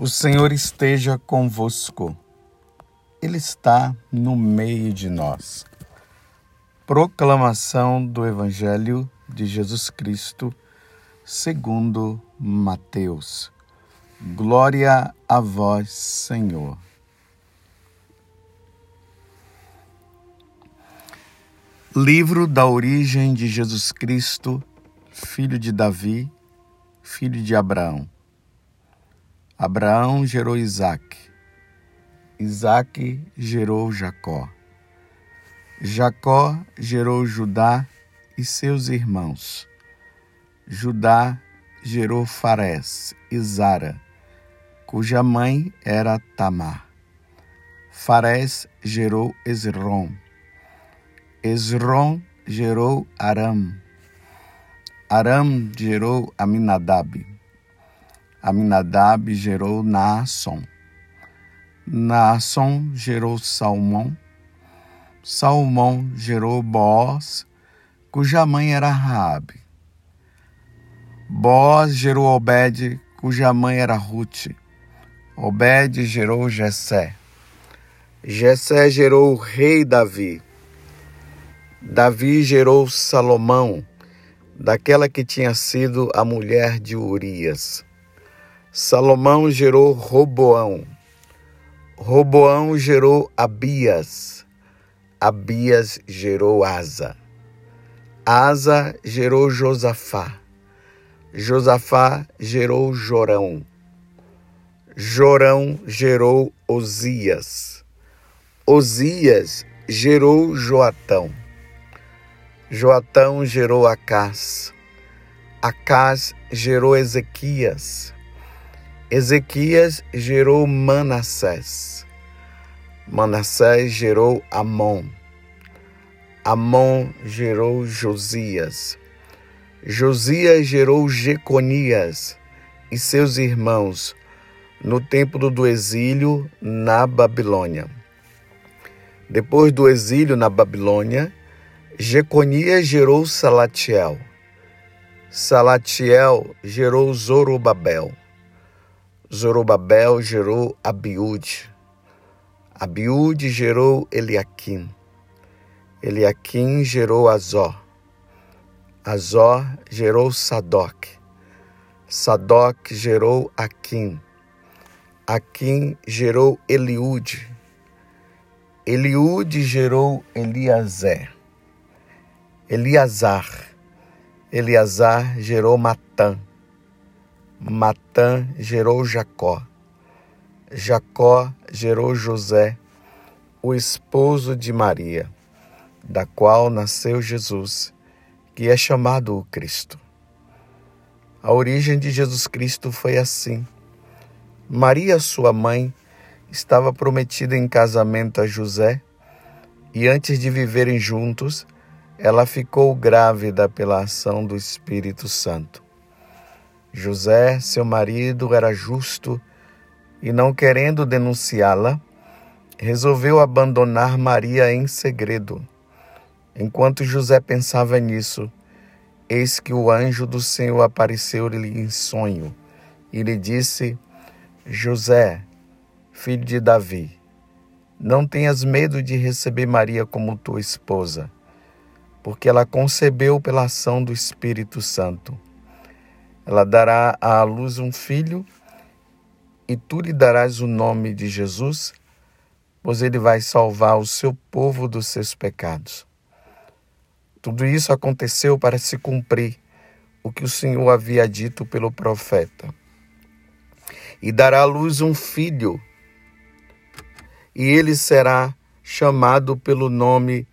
O Senhor esteja convosco, Ele está no meio de nós. Proclamação do Evangelho de Jesus Cristo, segundo Mateus. Glória a vós, Senhor. Livro da origem de Jesus Cristo, filho de Davi, filho de Abraão. Abraão gerou Isaac. Isaac gerou Jacó. Jacó gerou Judá e seus irmãos. Judá gerou Farés e Zara, cuja mãe era Tamar. Farés gerou Esrom. Esrom gerou Aram. Aram gerou Aminadab. Aminadab gerou Naasson. Naasson gerou Salmão. Salmão gerou Boaz, cuja mãe era Raabe. Boaz gerou Obed, cuja mãe era Ruth. Obed gerou Jessé. Jessé gerou o rei Davi. Davi gerou Salomão, daquela que tinha sido a mulher de Urias. Salomão gerou Roboão. Roboão gerou Abias. Abias gerou Asa. Asa gerou Josafá. Josafá gerou Jorão. Jorão gerou Osias. Osias gerou Joatão. Joatão gerou Acás. Acás gerou Ezequias. Ezequias gerou Manassés. Manassés gerou Amon. Amon gerou Josias. Josias gerou Jeconias e seus irmãos no tempo do exílio na Babilônia. Depois do exílio na Babilônia, Jeconias gerou Salatiel. Salatiel gerou Zorobabel. Zorobabel gerou Abiúde. Abiúde gerou Eliaquim. Eliaquim gerou Azó. Azó gerou Sadoc. Sadoc gerou Aquim. Aquim gerou Eliúde. Eliúde gerou Eliazé. Eliazar. Eliazar gerou Matã. Matã gerou Jacó. Jacó gerou José, o esposo de Maria, da qual nasceu Jesus, que é chamado o Cristo. A origem de Jesus Cristo foi assim. Maria, sua mãe, estava prometida em casamento a José, e antes de viverem juntos, ela ficou grávida pela ação do Espírito Santo. José, seu marido, era justo e, não querendo denunciá-la, resolveu abandonar Maria em segredo. Enquanto José pensava nisso, eis que o anjo do Senhor apareceu-lhe em sonho e lhe disse: José, filho de Davi, não tenhas medo de receber Maria como tua esposa, porque ela concebeu pela ação do Espírito Santo. Ela dará à luz um filho, e tu lhe darás o nome de Jesus, pois ele vai salvar o seu povo dos seus pecados. Tudo isso aconteceu para se cumprir o que o Senhor havia dito pelo profeta. E dará à luz um filho, e ele será chamado pelo nome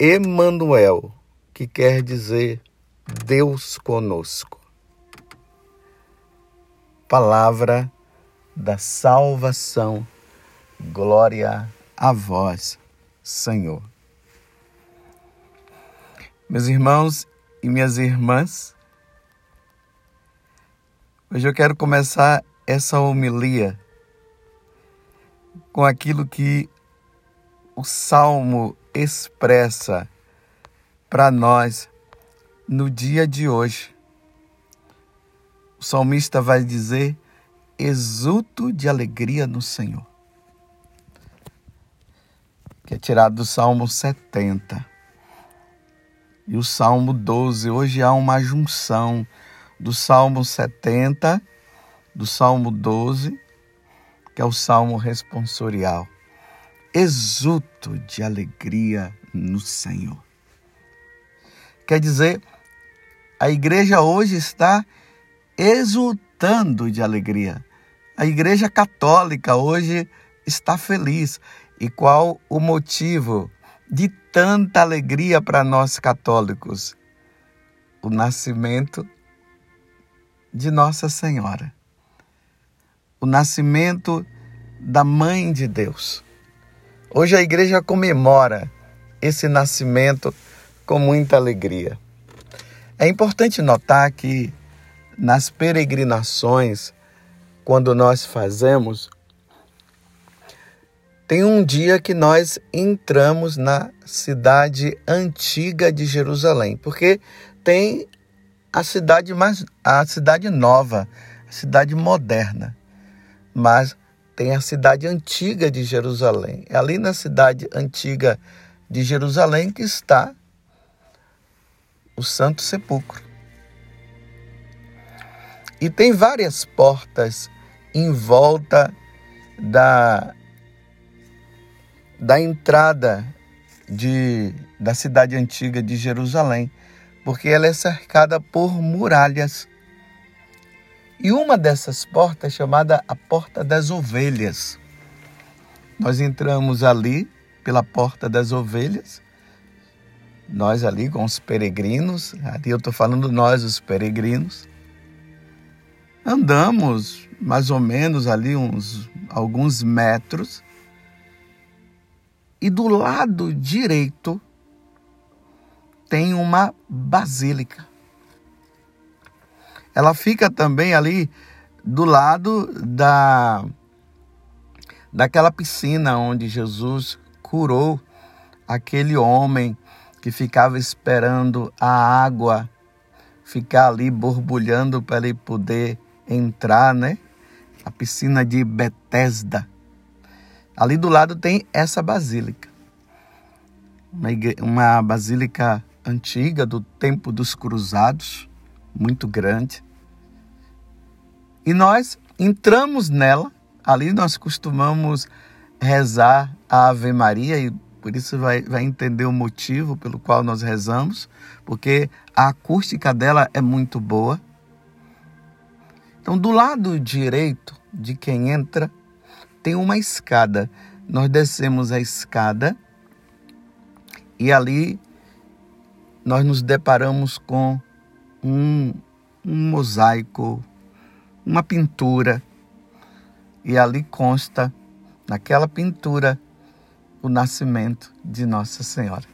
Emanuel, que quer dizer Deus conosco palavra da salvação. Glória a vós, Senhor. Meus irmãos e minhas irmãs, hoje eu quero começar essa homilia com aquilo que o Salmo expressa para nós no dia de hoje. Salmista vai dizer exulto de alegria no Senhor. Que é tirado do Salmo 70. E o Salmo 12. Hoje há uma junção do Salmo 70, do Salmo 12, que é o Salmo responsorial. Exulto de alegria no Senhor. Quer dizer, a igreja hoje está exultando de alegria. A Igreja Católica hoje está feliz. E qual o motivo de tanta alegria para nós católicos? O nascimento de Nossa Senhora. O nascimento da Mãe de Deus. Hoje a igreja comemora esse nascimento com muita alegria. É importante notar que nas peregrinações, quando nós fazemos, tem um dia que nós entramos na cidade antiga de Jerusalém, porque tem a cidade mais a cidade nova, a cidade moderna. Mas tem a cidade antiga de Jerusalém. É ali na cidade antiga de Jerusalém que está o Santo Sepulcro. E tem várias portas em volta da, da entrada de, da cidade antiga de Jerusalém, porque ela é cercada por muralhas. E uma dessas portas é chamada a Porta das Ovelhas. Nós entramos ali pela Porta das Ovelhas, nós ali com os peregrinos, ali eu estou falando nós, os peregrinos, Andamos mais ou menos ali uns alguns metros e do lado direito tem uma basílica. Ela fica também ali do lado da daquela piscina onde Jesus curou aquele homem que ficava esperando a água ficar ali borbulhando para ele poder entrar, né? A piscina de Betesda. Ali do lado tem essa basílica. Uma, uma basílica antiga do tempo dos cruzados, muito grande. E nós entramos nela, ali nós costumamos rezar a Ave Maria e por isso vai, vai entender o motivo pelo qual nós rezamos, porque a acústica dela é muito boa. Então, do lado direito de quem entra, tem uma escada. Nós descemos a escada e ali nós nos deparamos com um, um mosaico, uma pintura. E ali consta, naquela pintura, o nascimento de Nossa Senhora.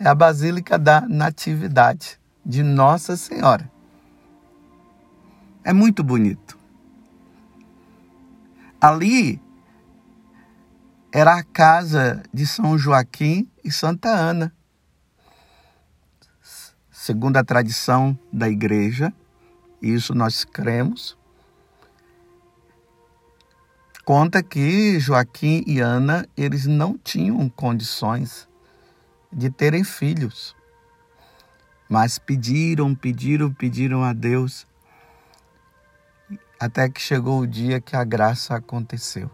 É a Basílica da Natividade de Nossa Senhora. É muito bonito. Ali era a casa de São Joaquim e Santa Ana. Segundo a tradição da igreja, isso nós cremos, conta que Joaquim e Ana, eles não tinham condições de terem filhos. Mas pediram, pediram, pediram a Deus até que chegou o dia que a graça aconteceu.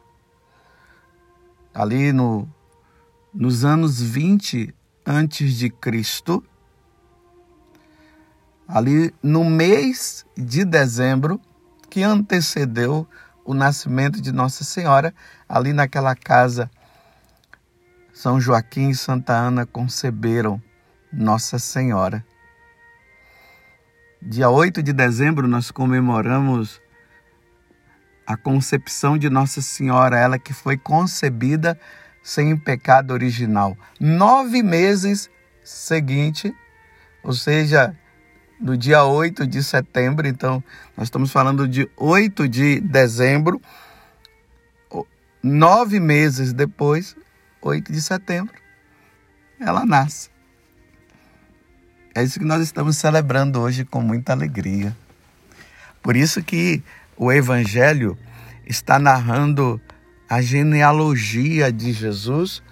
Ali no, nos anos 20 antes de Cristo, ali no mês de dezembro, que antecedeu o nascimento de Nossa Senhora, ali naquela casa, São Joaquim e Santa Ana conceberam Nossa Senhora. Dia 8 de dezembro nós comemoramos a concepção de Nossa Senhora, ela que foi concebida sem pecado original. Nove meses seguinte, ou seja, no dia 8 de setembro, então nós estamos falando de 8 de dezembro, nove meses depois, 8 de setembro, ela nasce. É isso que nós estamos celebrando hoje com muita alegria. Por isso que o Evangelho está narrando a genealogia de Jesus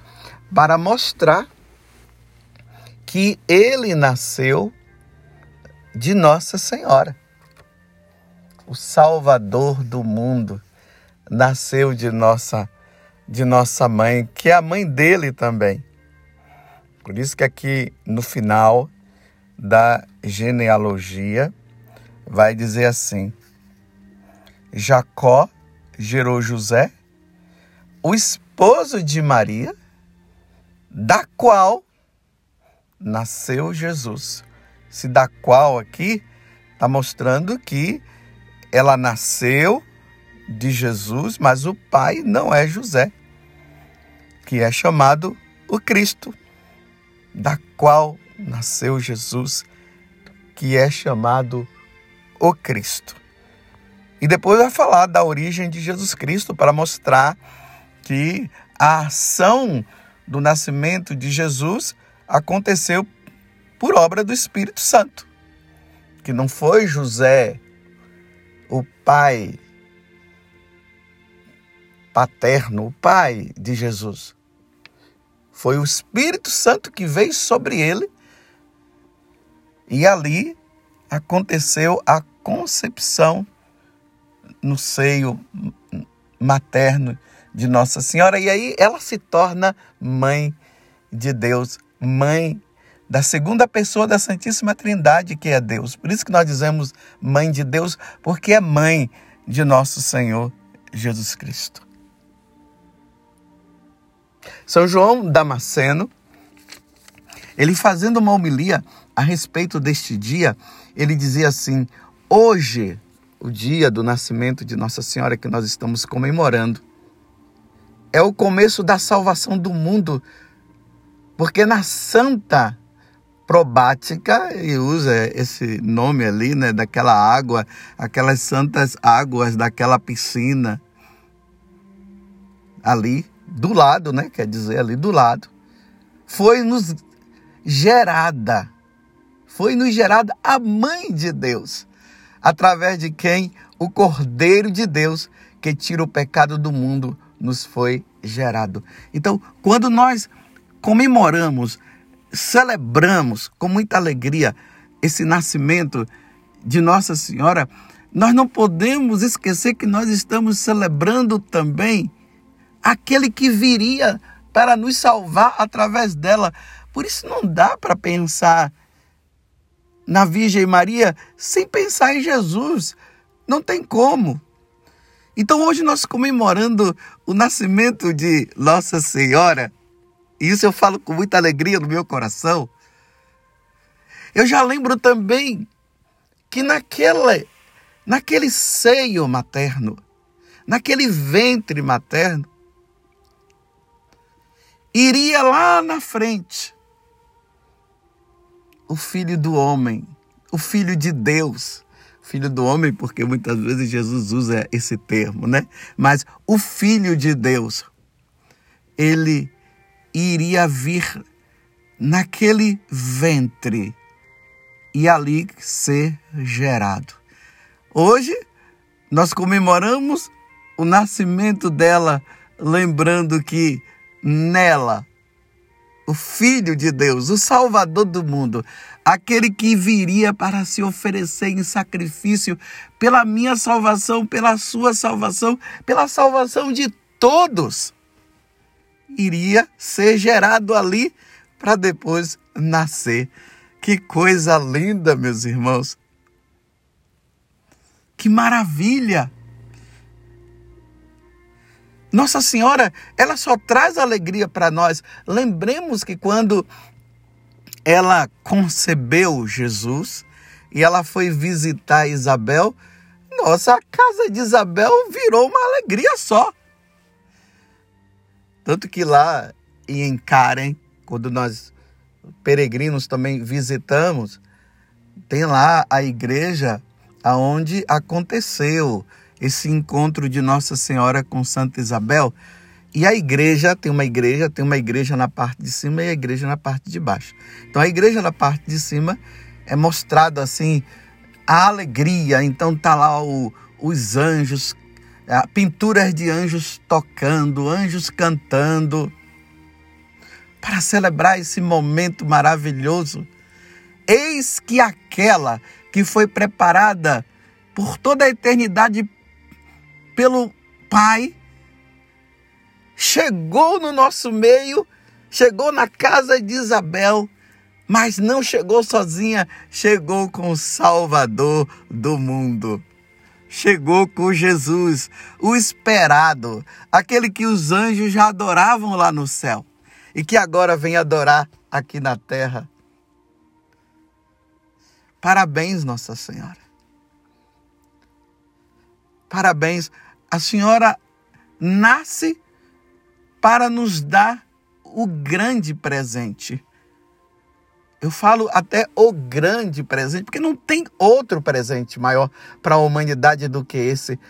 para mostrar que ele nasceu de Nossa Senhora. O Salvador do mundo nasceu de nossa de nossa mãe, que é a mãe dele também. Por isso que aqui no final da genealogia vai dizer assim: Jacó gerou José, o esposo de Maria, da qual nasceu Jesus. Se da qual aqui está mostrando que ela nasceu de Jesus, mas o pai não é José, que é chamado o Cristo, da qual nasceu Jesus, que é chamado o Cristo. E depois vai falar da origem de Jesus Cristo para mostrar que a ação do nascimento de Jesus aconteceu por obra do Espírito Santo. Que não foi José, o pai paterno, o pai de Jesus. Foi o Espírito Santo que veio sobre ele e ali aconteceu a concepção no seio materno de Nossa Senhora e aí ela se torna mãe de Deus, mãe da segunda pessoa da Santíssima Trindade, que é Deus. Por isso que nós dizemos mãe de Deus, porque é mãe de nosso Senhor Jesus Cristo. São João Damasceno, ele fazendo uma homilia a respeito deste dia, ele dizia assim: Hoje, o dia do nascimento de Nossa Senhora que nós estamos comemorando, é o começo da salvação do mundo, porque na Santa probática e usa esse nome ali, né, daquela água, aquelas santas águas daquela piscina ali do lado, né, quer dizer ali do lado, foi nos gerada, foi nos gerada a mãe de Deus, através de quem o Cordeiro de Deus que tira o pecado do mundo nos foi gerado. Então, quando nós comemoramos celebramos com muita alegria esse nascimento de Nossa Senhora, nós não podemos esquecer que nós estamos celebrando também aquele que viria para nos salvar através dela. Por isso não dá para pensar na Virgem Maria sem pensar em Jesus. Não tem como. Então hoje nós comemorando o nascimento de Nossa Senhora, e isso eu falo com muita alegria no meu coração. Eu já lembro também que naquele, naquele seio materno, naquele ventre materno, iria lá na frente o filho do homem, o filho de Deus. Filho do homem, porque muitas vezes Jesus usa esse termo, né? Mas o filho de Deus, ele iria vir naquele ventre e ali ser gerado. Hoje nós comemoramos o nascimento dela, lembrando que nela o Filho de Deus, o Salvador do mundo, aquele que viria para se oferecer em sacrifício pela minha salvação, pela sua salvação, pela salvação de todos iria ser gerado ali para depois nascer. Que coisa linda, meus irmãos. Que maravilha! Nossa Senhora, ela só traz alegria para nós. Lembremos que quando ela concebeu Jesus e ela foi visitar Isabel, nossa, a casa de Isabel virou uma alegria só. Tanto que lá em Karen, quando nós peregrinos também visitamos, tem lá a igreja aonde aconteceu esse encontro de Nossa Senhora com Santa Isabel. E a igreja, tem uma igreja, tem uma igreja na parte de cima e a igreja na parte de baixo. Então a igreja na parte de cima é mostrado assim a alegria. Então tá lá o, os anjos, pinturas de anjos tocando, anjos cantando, para celebrar esse momento maravilhoso. Eis que aquela que foi preparada por toda a eternidade pelo Pai chegou no nosso meio, chegou na casa de Isabel, mas não chegou sozinha, chegou com o Salvador do mundo. Chegou com Jesus, o esperado, aquele que os anjos já adoravam lá no céu e que agora vem adorar aqui na terra. Parabéns, Nossa Senhora. Parabéns. A senhora nasce para nos dar o grande presente. Eu falo até o grande presente, porque não tem outro presente maior para a humanidade do que esse.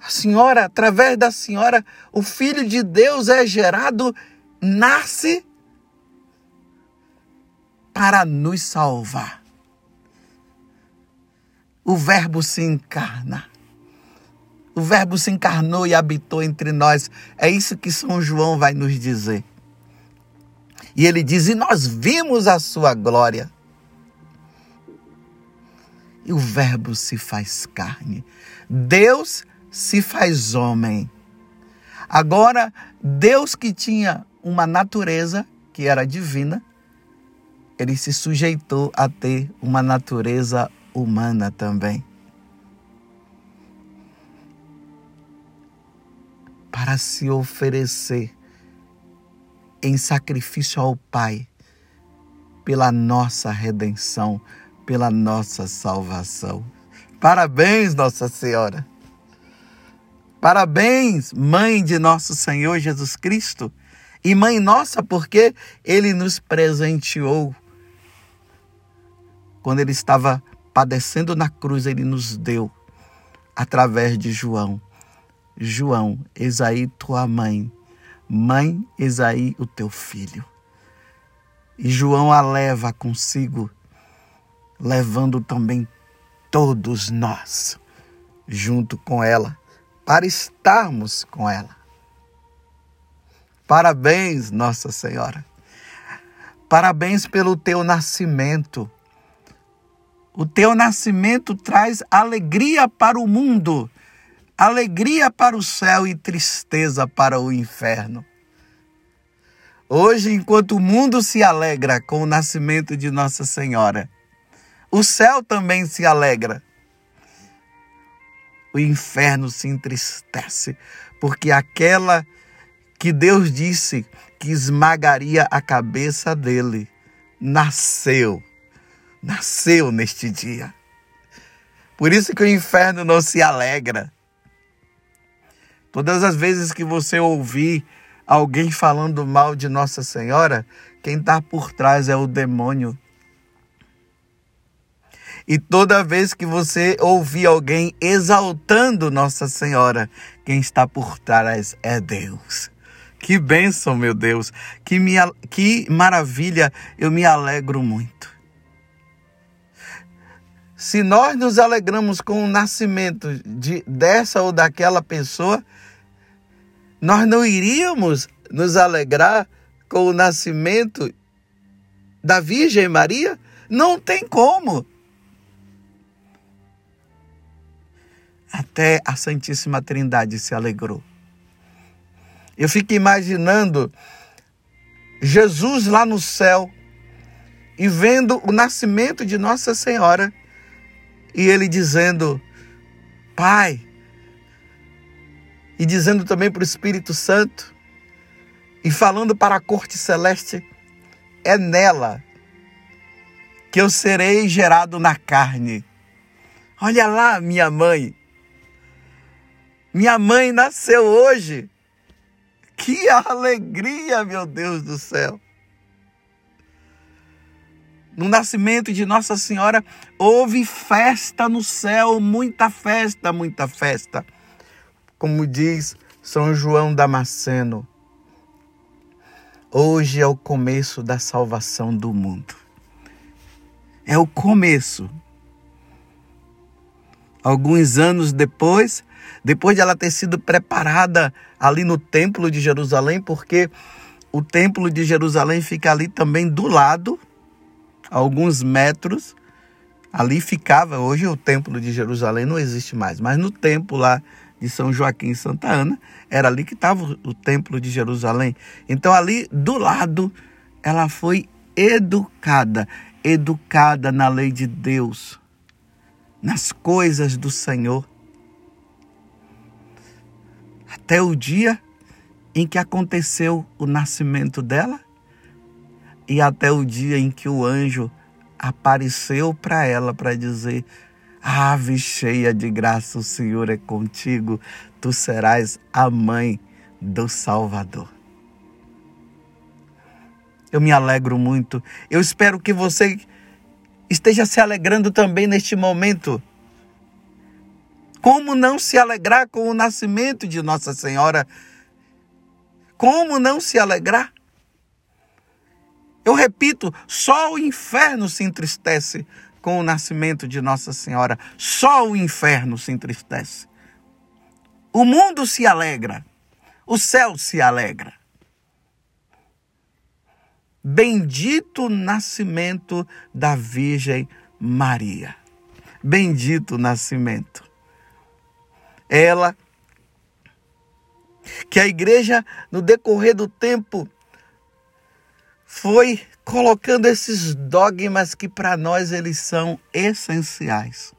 A senhora, através da senhora, o Filho de Deus é gerado, nasce para nos salvar. O Verbo se encarna. O Verbo se encarnou e habitou entre nós. É isso que São João vai nos dizer. E ele diz: E nós vimos a sua glória. E o Verbo se faz carne. Deus se faz homem. Agora, Deus que tinha uma natureza que era divina, ele se sujeitou a ter uma natureza humana também. para se oferecer em sacrifício ao Pai pela nossa redenção, pela nossa salvação. Parabéns, Nossa Senhora. Parabéns, Mãe de nosso Senhor Jesus Cristo. E Mãe nossa, porque Ele nos presenteou. Quando Ele estava padecendo na cruz, Ele nos deu, através de João, João, eis aí tua mãe. Mãe, eis aí o teu filho. E João a leva consigo, levando também todos nós junto com ela, para estarmos com ela. Parabéns, Nossa Senhora. Parabéns pelo teu nascimento. O teu nascimento traz alegria para o mundo alegria para o céu e tristeza para o inferno. Hoje, enquanto o mundo se alegra com o nascimento de Nossa Senhora, o céu também se alegra. O inferno se entristece, porque aquela que Deus disse que esmagaria a cabeça dele, nasceu, nasceu neste dia. Por isso que o inferno não se alegra. Todas as vezes que você ouvir alguém falando mal de Nossa Senhora, quem está por trás é o demônio. E toda vez que você ouvir alguém exaltando Nossa Senhora, quem está por trás é Deus. Que bênção, meu Deus. Que, que maravilha. Eu me alegro muito. Se nós nos alegramos com o nascimento de, dessa ou daquela pessoa, nós não iríamos nos alegrar com o nascimento da Virgem Maria? Não tem como. Até a Santíssima Trindade se alegrou. Eu fico imaginando Jesus lá no céu e vendo o nascimento de Nossa Senhora e ele dizendo: Pai, e dizendo também para o Espírito Santo e falando para a corte celeste: é nela que eu serei gerado na carne. Olha lá, minha mãe. Minha mãe nasceu hoje. Que alegria, meu Deus do céu. No nascimento de Nossa Senhora, houve festa no céu, muita festa, muita festa como diz São João Damasceno, hoje é o começo da salvação do mundo. É o começo. Alguns anos depois, depois de ela ter sido preparada ali no Templo de Jerusalém, porque o Templo de Jerusalém fica ali também do lado, alguns metros. Ali ficava, hoje o Templo de Jerusalém não existe mais, mas no templo lá de São Joaquim e Santa Ana, era ali que estava o Templo de Jerusalém. Então ali do lado ela foi educada, educada na lei de Deus, nas coisas do Senhor. Até o dia em que aconteceu o nascimento dela e até o dia em que o anjo apareceu para ela para dizer: Ave cheia de graça, o Senhor é contigo, tu serás a mãe do Salvador. Eu me alegro muito. Eu espero que você esteja se alegrando também neste momento. Como não se alegrar com o nascimento de Nossa Senhora? Como não se alegrar? Eu repito, só o inferno se entristece com o nascimento de Nossa Senhora. Só o inferno se entristece. O mundo se alegra, o céu se alegra. Bendito nascimento da Virgem Maria. Bendito nascimento. Ela, que a igreja, no decorrer do tempo, foi colocando esses dogmas que para nós eles são essenciais.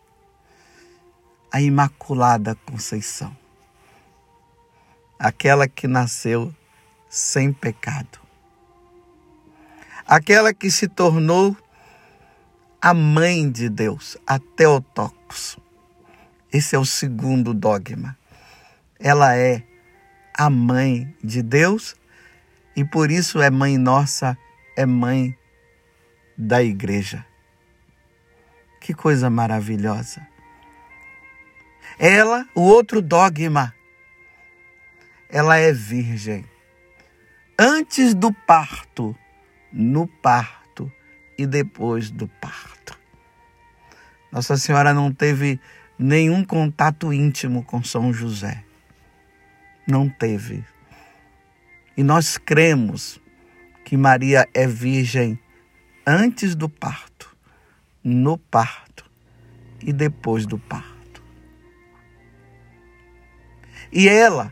A Imaculada Conceição, aquela que nasceu sem pecado, aquela que se tornou a mãe de Deus, a Teotocos. Esse é o segundo dogma. Ela é a mãe de Deus e por isso é mãe nossa é mãe da igreja. Que coisa maravilhosa. Ela, o outro dogma, ela é virgem. Antes do parto, no parto e depois do parto. Nossa Senhora não teve nenhum contato íntimo com São José. Não teve. E nós cremos que Maria é virgem antes do parto, no parto e depois do parto. E ela,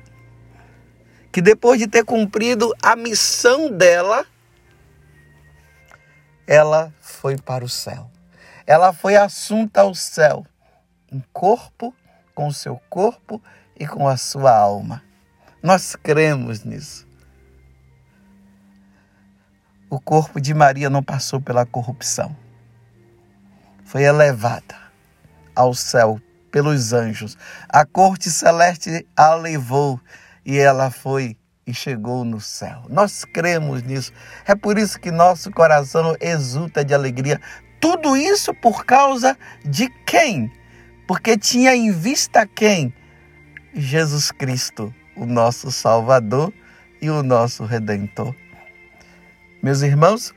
que depois de ter cumprido a missão dela, ela foi para o céu. Ela foi assunta ao céu, em corpo, com o seu corpo e com a sua alma. Nós cremos nisso o corpo de Maria não passou pela corrupção. Foi elevada ao céu pelos anjos. A corte celeste a levou e ela foi e chegou no céu. Nós cremos nisso. É por isso que nosso coração exulta de alegria. Tudo isso por causa de quem? Porque tinha em vista quem? Jesus Cristo, o nosso Salvador e o nosso Redentor. Meus irmãos,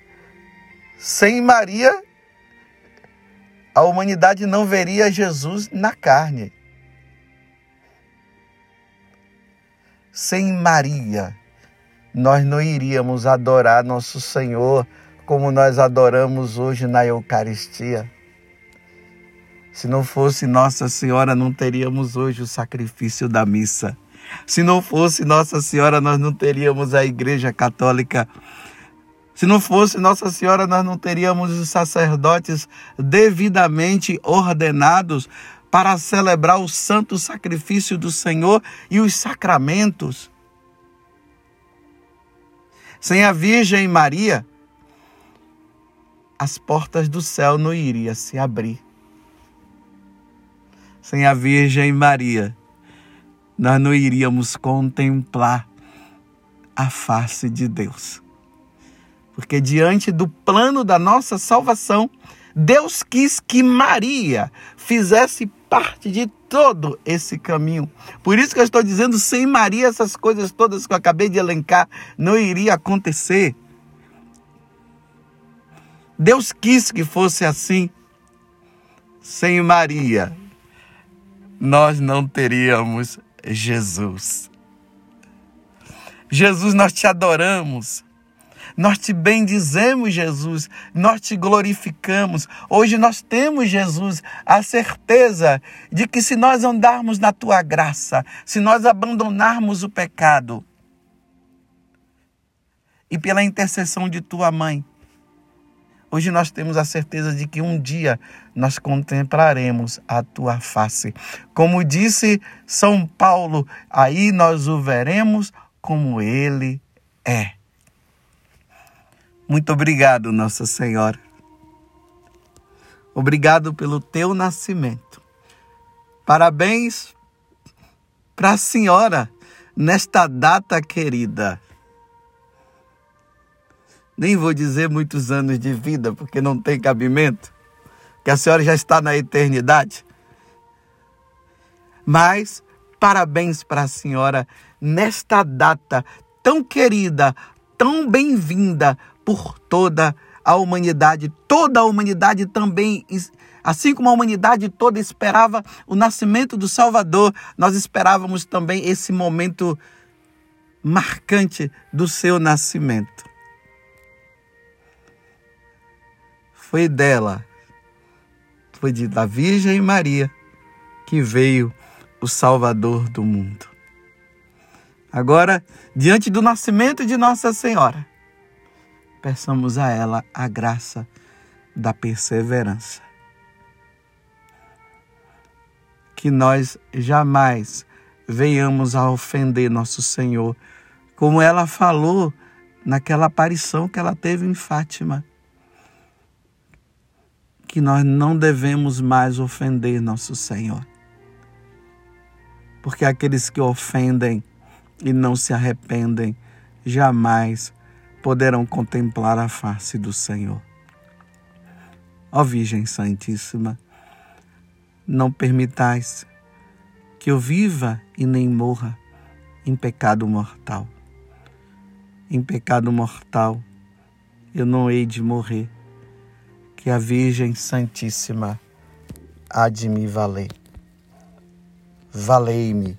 sem Maria, a humanidade não veria Jesus na carne. Sem Maria, nós não iríamos adorar nosso Senhor como nós adoramos hoje na Eucaristia. Se não fosse Nossa Senhora, não teríamos hoje o sacrifício da missa. Se não fosse Nossa Senhora, nós não teríamos a Igreja Católica se não fosse Nossa Senhora, nós não teríamos os sacerdotes devidamente ordenados para celebrar o santo sacrifício do Senhor e os sacramentos. Sem a Virgem Maria, as portas do céu não iriam se abrir. Sem a Virgem Maria, nós não iríamos contemplar a face de Deus. Porque diante do plano da nossa salvação, Deus quis que Maria fizesse parte de todo esse caminho. Por isso que eu estou dizendo, sem Maria, essas coisas todas que eu acabei de elencar não iria acontecer. Deus quis que fosse assim. Sem Maria, nós não teríamos Jesus. Jesus, nós te adoramos. Nós te bendizemos, Jesus. Nós te glorificamos. Hoje nós temos, Jesus, a certeza de que se nós andarmos na tua graça, se nós abandonarmos o pecado, e pela intercessão de tua mãe, Hoje nós temos a certeza de que um dia nós contemplaremos a tua face. Como disse São Paulo, aí nós o veremos como ele é. Muito obrigado, Nossa Senhora. Obrigado pelo teu nascimento. Parabéns para a senhora nesta data querida. Nem vou dizer muitos anos de vida, porque não tem cabimento, que a senhora já está na eternidade. Mas parabéns para a senhora nesta data tão querida, tão bem-vinda por toda a humanidade. Toda a humanidade também, assim como a humanidade toda esperava o nascimento do Salvador, nós esperávamos também esse momento marcante do seu nascimento. foi dela, foi de, da Virgem Maria que veio o Salvador do mundo. Agora, diante do nascimento de Nossa Senhora, peçamos a ela a graça da perseverança. Que nós jamais venhamos a ofender nosso Senhor, como ela falou naquela aparição que ela teve em Fátima que nós não devemos mais ofender nosso Senhor. Porque aqueles que ofendem e não se arrependem jamais poderão contemplar a face do Senhor. Ó Virgem Santíssima, não permitais que eu viva e nem morra em pecado mortal. Em pecado mortal eu não hei de morrer que a Virgem Santíssima há de me valer. Valei-me,